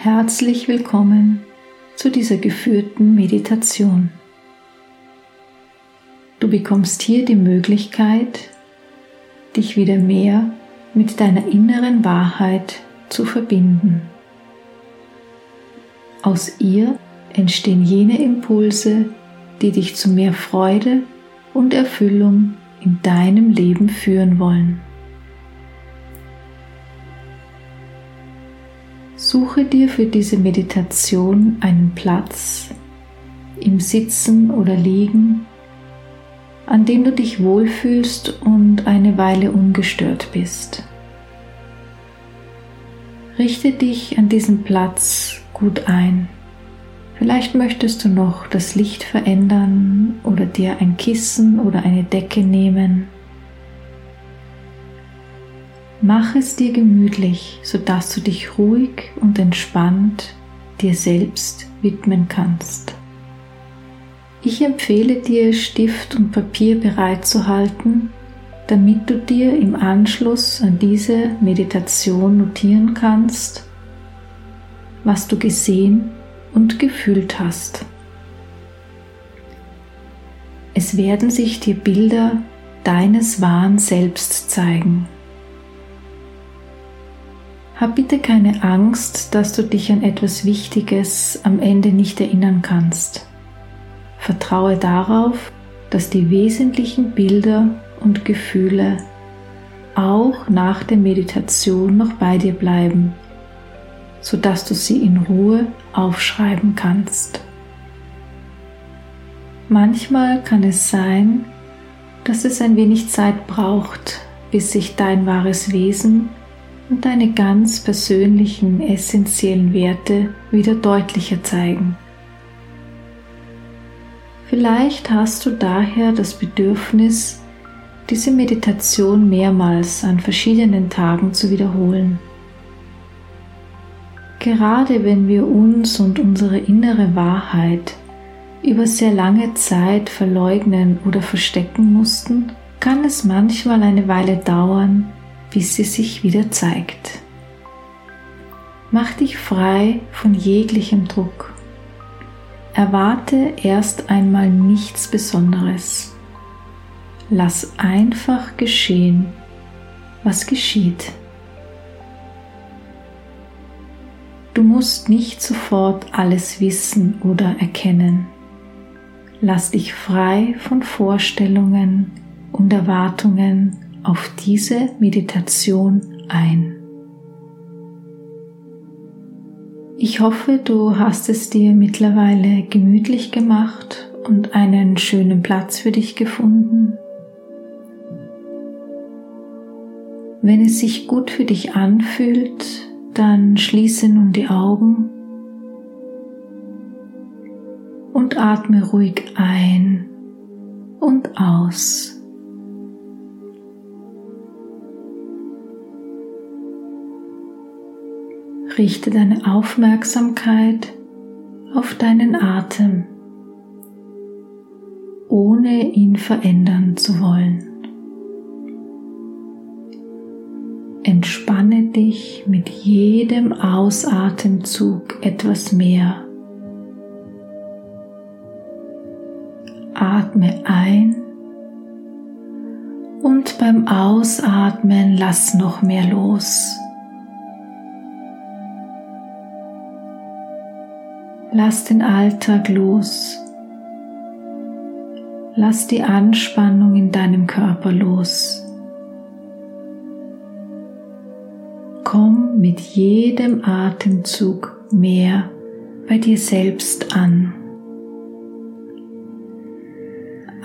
Herzlich willkommen zu dieser geführten Meditation. Du bekommst hier die Möglichkeit, dich wieder mehr mit deiner inneren Wahrheit zu verbinden. Aus ihr entstehen jene Impulse, die dich zu mehr Freude und Erfüllung in deinem Leben führen wollen. Suche dir für diese Meditation einen Platz im Sitzen oder Liegen, an dem du dich wohlfühlst und eine Weile ungestört bist. Richte dich an diesem Platz gut ein. Vielleicht möchtest du noch das Licht verändern oder dir ein Kissen oder eine Decke nehmen. Mach es dir gemütlich, sodass du dich ruhig und entspannt dir selbst widmen kannst. Ich empfehle dir, Stift und Papier bereitzuhalten, damit du dir im Anschluss an diese Meditation notieren kannst, was du gesehen und gefühlt hast. Es werden sich dir Bilder deines wahren Selbst zeigen. Hab bitte keine Angst, dass du dich an etwas Wichtiges am Ende nicht erinnern kannst. Vertraue darauf, dass die wesentlichen Bilder und Gefühle auch nach der Meditation noch bei dir bleiben, sodass du sie in Ruhe aufschreiben kannst. Manchmal kann es sein, dass es ein wenig Zeit braucht, bis sich dein wahres Wesen und deine ganz persönlichen essentiellen Werte wieder deutlicher zeigen. Vielleicht hast du daher das Bedürfnis, diese Meditation mehrmals an verschiedenen Tagen zu wiederholen. Gerade wenn wir uns und unsere innere Wahrheit über sehr lange Zeit verleugnen oder verstecken mussten, kann es manchmal eine Weile dauern, bis sie sich wieder zeigt. Mach dich frei von jeglichem Druck. Erwarte erst einmal nichts Besonderes. Lass einfach geschehen, was geschieht. Du musst nicht sofort alles wissen oder erkennen. Lass dich frei von Vorstellungen und Erwartungen auf diese Meditation ein. Ich hoffe, du hast es dir mittlerweile gemütlich gemacht und einen schönen Platz für dich gefunden. Wenn es sich gut für dich anfühlt, dann schließe nun die Augen und atme ruhig ein und aus. Richte deine Aufmerksamkeit auf deinen Atem, ohne ihn verändern zu wollen. Entspanne dich mit jedem Ausatemzug etwas mehr. Atme ein und beim Ausatmen lass noch mehr los. Lass den Alltag los. Lass die Anspannung in deinem Körper los. Komm mit jedem Atemzug mehr bei dir selbst an.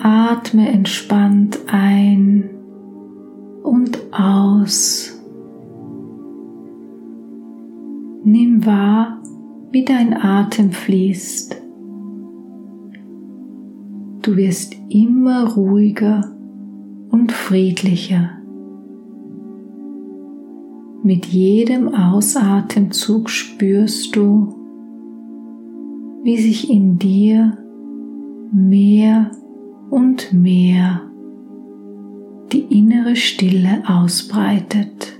Atme entspannt ein und aus. Nimm wahr, wie dein Atem fließt. Du wirst immer ruhiger und friedlicher. Mit jedem Ausatemzug spürst du, wie sich in dir mehr und mehr die innere Stille ausbreitet.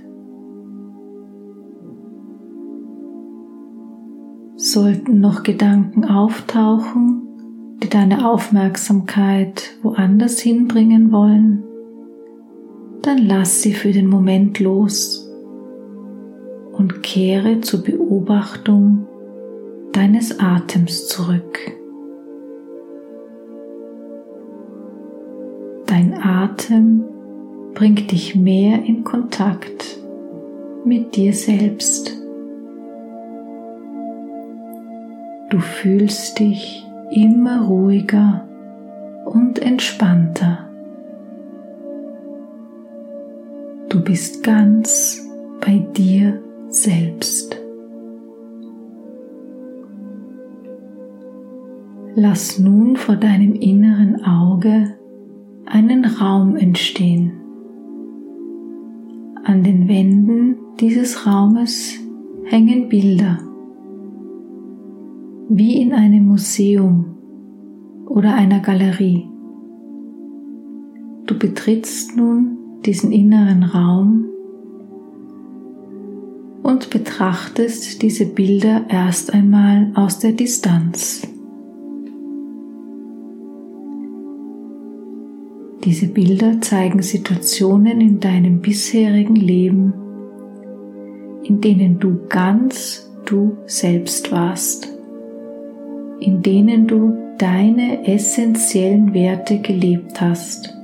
Sollten noch Gedanken auftauchen, die deine Aufmerksamkeit woanders hinbringen wollen, dann lass sie für den Moment los und kehre zur Beobachtung deines Atems zurück. Dein Atem bringt dich mehr in Kontakt mit dir selbst. Du fühlst dich immer ruhiger und entspannter. Du bist ganz bei dir selbst. Lass nun vor deinem inneren Auge einen Raum entstehen. An den Wänden dieses Raumes hängen Bilder, wie in einem Museum oder einer Galerie. Du betrittst nun diesen inneren Raum und betrachtest diese Bilder erst einmal aus der Distanz. Diese Bilder zeigen Situationen in deinem bisherigen Leben, in denen du ganz du selbst warst, in denen du deine essentiellen Werte gelebt hast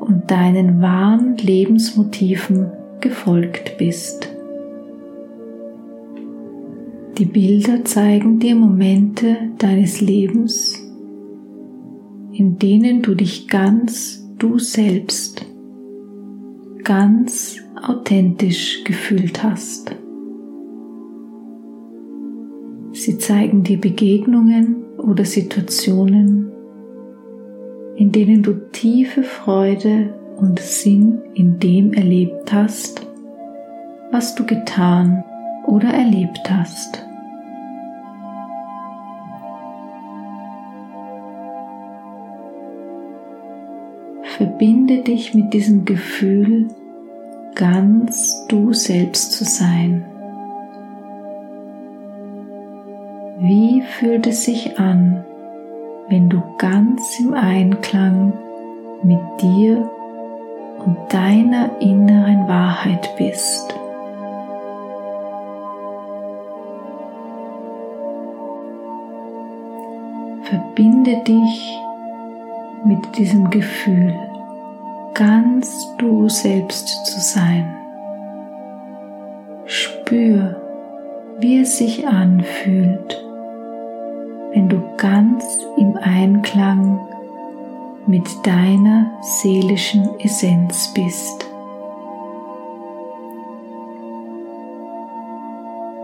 und deinen wahren Lebensmotiven gefolgt bist. Die Bilder zeigen dir Momente deines Lebens, in denen du dich ganz du selbst, ganz authentisch gefühlt hast. Sie zeigen dir Begegnungen oder Situationen, in denen du tiefe Freude und Sinn in dem erlebt hast, was du getan oder erlebt hast. Verbinde dich mit diesem Gefühl, ganz du selbst zu sein. Wie fühlt es sich an, wenn du ganz im Einklang mit dir und deiner inneren Wahrheit bist? Verbinde dich mit diesem Gefühl, ganz du selbst zu sein. Spür, wie es sich anfühlt, wenn du ganz im Einklang mit deiner seelischen Essenz bist.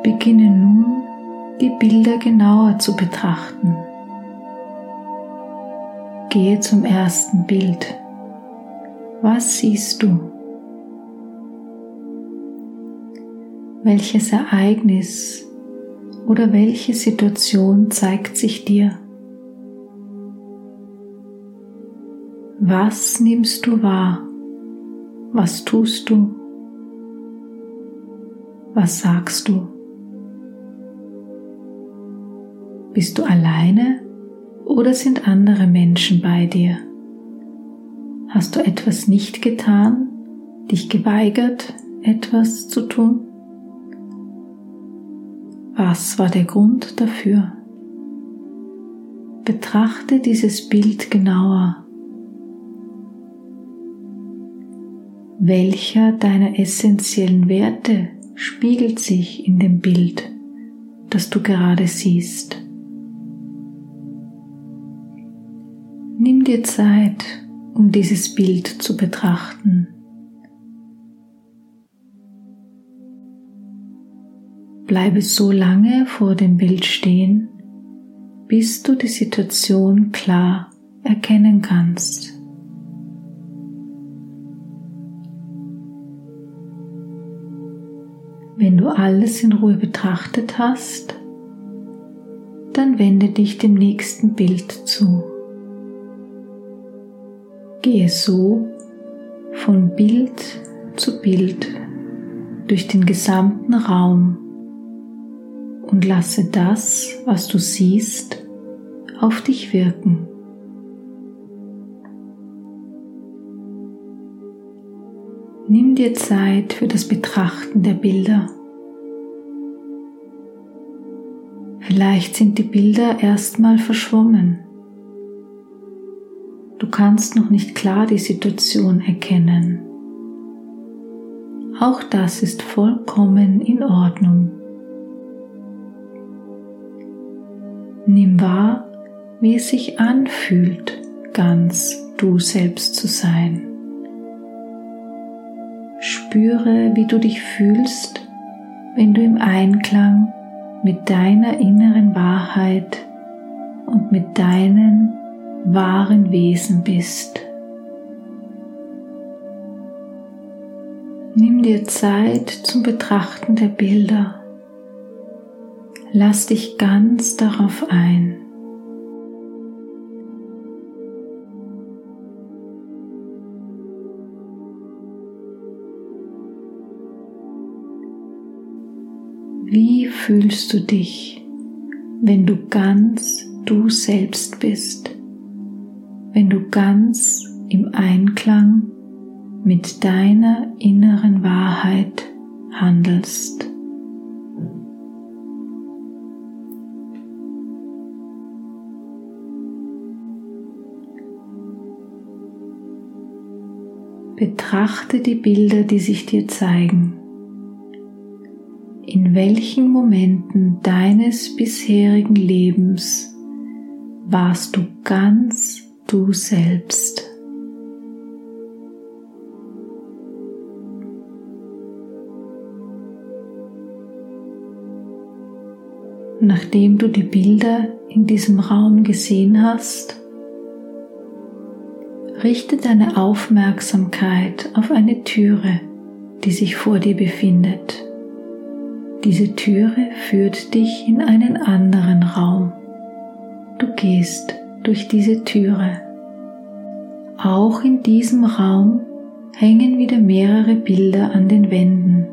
Beginne nun die Bilder genauer zu betrachten. Gehe zum ersten Bild. Was siehst du? Welches Ereignis oder welche Situation zeigt sich dir? Was nimmst du wahr? Was tust du? Was sagst du? Bist du alleine oder sind andere Menschen bei dir? Hast du etwas nicht getan, dich geweigert, etwas zu tun? Was war der Grund dafür? Betrachte dieses Bild genauer. Welcher deiner essentiellen Werte spiegelt sich in dem Bild, das du gerade siehst? Nimm dir Zeit, um dieses Bild zu betrachten. Bleibe so lange vor dem Bild stehen, bis du die Situation klar erkennen kannst. Wenn du alles in Ruhe betrachtet hast, dann wende dich dem nächsten Bild zu. Gehe so von Bild zu Bild durch den gesamten Raum und lasse das, was du siehst, auf dich wirken. Nimm dir Zeit für das Betrachten der Bilder. Vielleicht sind die Bilder erstmal verschwommen. Du kannst noch nicht klar die Situation erkennen. Auch das ist vollkommen in Ordnung. Nimm wahr, wie es sich anfühlt, ganz du selbst zu sein. Spüre, wie du dich fühlst, wenn du im Einklang mit deiner inneren Wahrheit und mit deinem wahren Wesen bist. Nimm dir Zeit zum Betrachten der Bilder. Lass dich ganz darauf ein. Wie fühlst du dich, wenn du ganz du selbst bist, wenn du ganz im Einklang mit deiner inneren Wahrheit handelst? Betrachte die Bilder, die sich dir zeigen in welchen Momenten deines bisherigen Lebens warst du ganz du selbst. Nachdem du die Bilder in diesem Raum gesehen hast, richte deine Aufmerksamkeit auf eine Türe, die sich vor dir befindet. Diese Türe führt dich in einen anderen Raum. Du gehst durch diese Türe. Auch in diesem Raum hängen wieder mehrere Bilder an den Wänden.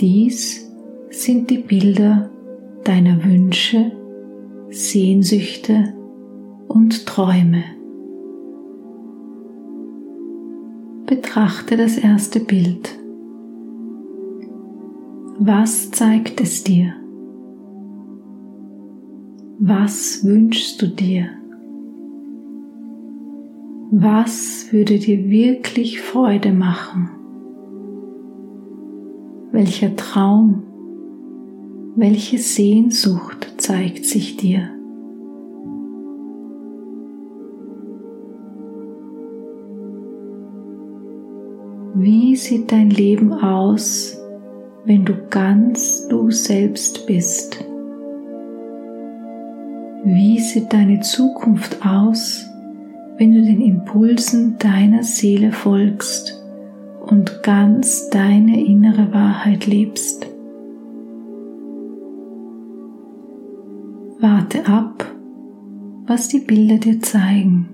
Dies sind die Bilder deiner Wünsche, Sehnsüchte und Träume. Betrachte das erste Bild. Was zeigt es dir? Was wünschst du dir? Was würde dir wirklich Freude machen? Welcher Traum, welche Sehnsucht zeigt sich dir? Wie sieht dein Leben aus, wenn du ganz du selbst bist? Wie sieht deine Zukunft aus, wenn du den Impulsen deiner Seele folgst und ganz deine innere Wahrheit lebst? Warte ab, was die Bilder dir zeigen.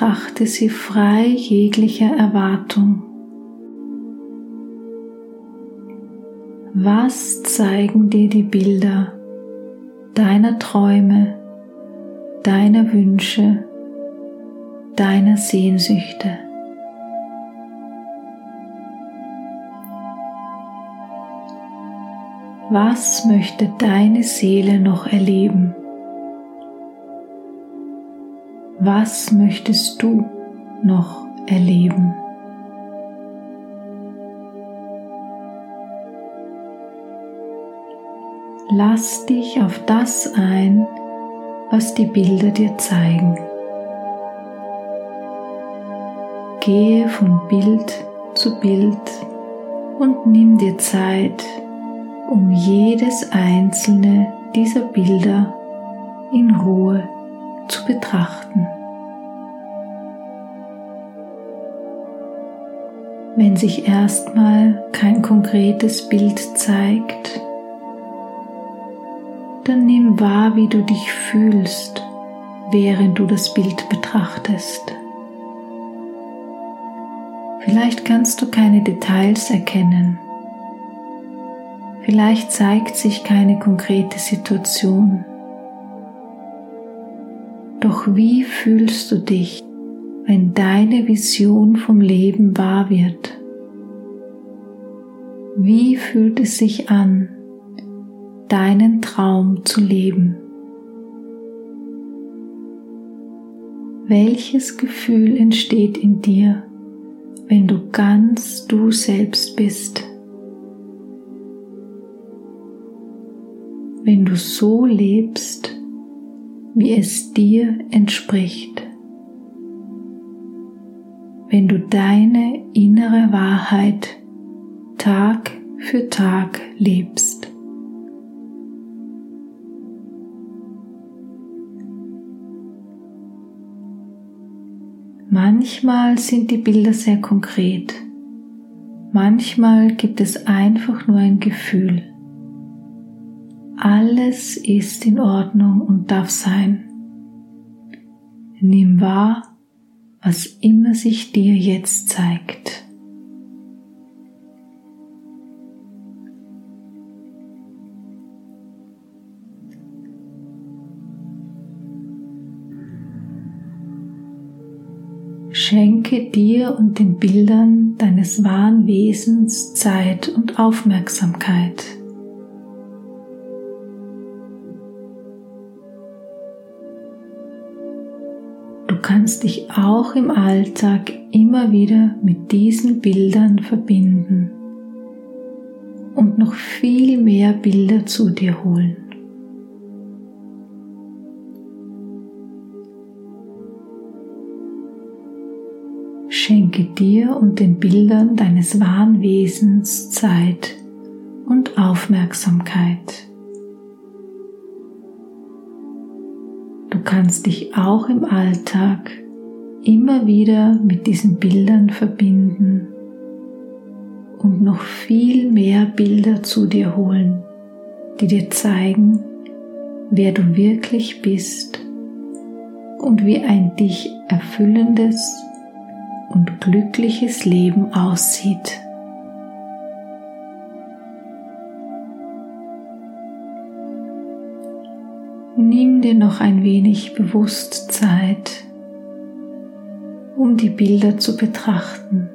Betrachte sie frei jeglicher Erwartung. Was zeigen dir die Bilder deiner Träume, deiner Wünsche, deiner Sehnsüchte? Was möchte deine Seele noch erleben? Was möchtest du noch erleben? Lass dich auf das ein, was die Bilder dir zeigen. Gehe von Bild zu Bild und nimm dir Zeit, um jedes einzelne dieser Bilder in Ruhe zu betrachten. Wenn sich erstmal kein konkretes Bild zeigt, dann nimm wahr, wie du dich fühlst, während du das Bild betrachtest. Vielleicht kannst du keine Details erkennen. Vielleicht zeigt sich keine konkrete Situation. Doch wie fühlst du dich, wenn deine Vision vom Leben wahr wird? Wie fühlt es sich an, deinen Traum zu leben? Welches Gefühl entsteht in dir, wenn du ganz du selbst bist? Wenn du so lebst, wie es dir entspricht. Wenn du deine innere Wahrheit Tag für Tag lebst. Manchmal sind die Bilder sehr konkret, manchmal gibt es einfach nur ein Gefühl. Alles ist in Ordnung und darf sein. Nimm wahr, was immer sich dir jetzt zeigt. Schenke dir und den Bildern deines wahren Wesens Zeit und Aufmerksamkeit. Kannst dich auch im Alltag immer wieder mit diesen Bildern verbinden und noch viel mehr Bilder zu dir holen. Schenke dir und den Bildern deines wahren Wesens Zeit und Aufmerksamkeit. Du kannst dich auch im Alltag immer wieder mit diesen Bildern verbinden und noch viel mehr Bilder zu dir holen, die dir zeigen, wer du wirklich bist und wie ein dich erfüllendes und glückliches Leben aussieht. Nimm dir noch ein wenig bewusst Zeit, um die Bilder zu betrachten,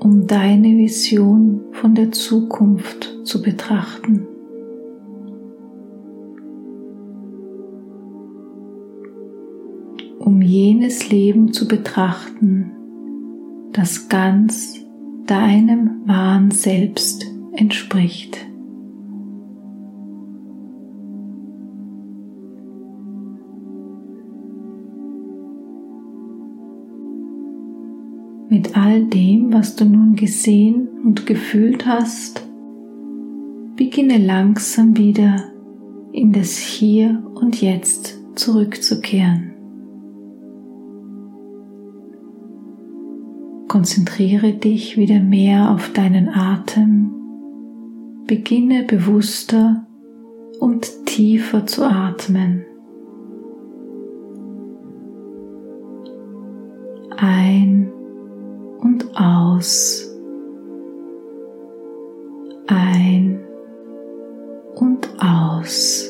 um deine Vision von der Zukunft zu betrachten. um jenes Leben zu betrachten, das ganz deinem wahren Selbst entspricht. Mit all dem, was du nun gesehen und gefühlt hast, beginne langsam wieder in das Hier und Jetzt zurückzukehren. Konzentriere dich wieder mehr auf deinen Atem. Beginne bewusster und tiefer zu atmen. Ein und aus. Ein und aus.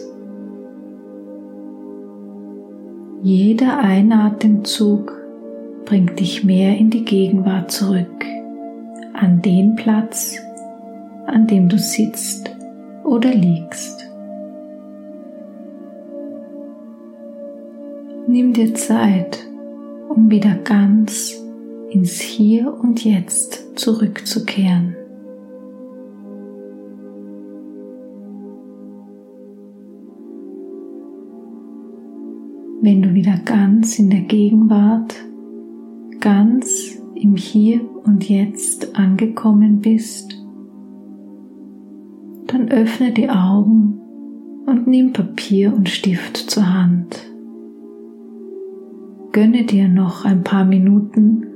Jeder Einatemzug bringt dich mehr in die Gegenwart zurück, an den Platz, an dem du sitzt oder liegst. Nimm dir Zeit, um wieder ganz ins Hier und Jetzt zurückzukehren. Wenn du wieder ganz in der Gegenwart ganz im Hier und Jetzt angekommen bist, dann öffne die Augen und nimm Papier und Stift zur Hand. Gönne dir noch ein paar Minuten,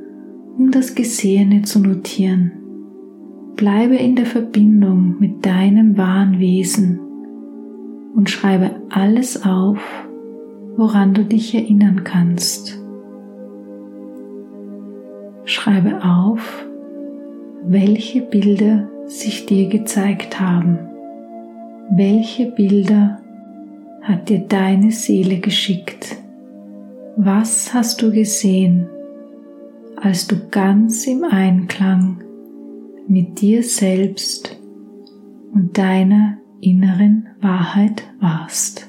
um das Gesehene zu notieren. Bleibe in der Verbindung mit deinem wahren Wesen und schreibe alles auf, woran du dich erinnern kannst. Schreibe auf, welche Bilder sich dir gezeigt haben. Welche Bilder hat dir deine Seele geschickt? Was hast du gesehen, als du ganz im Einklang mit dir selbst und deiner inneren Wahrheit warst?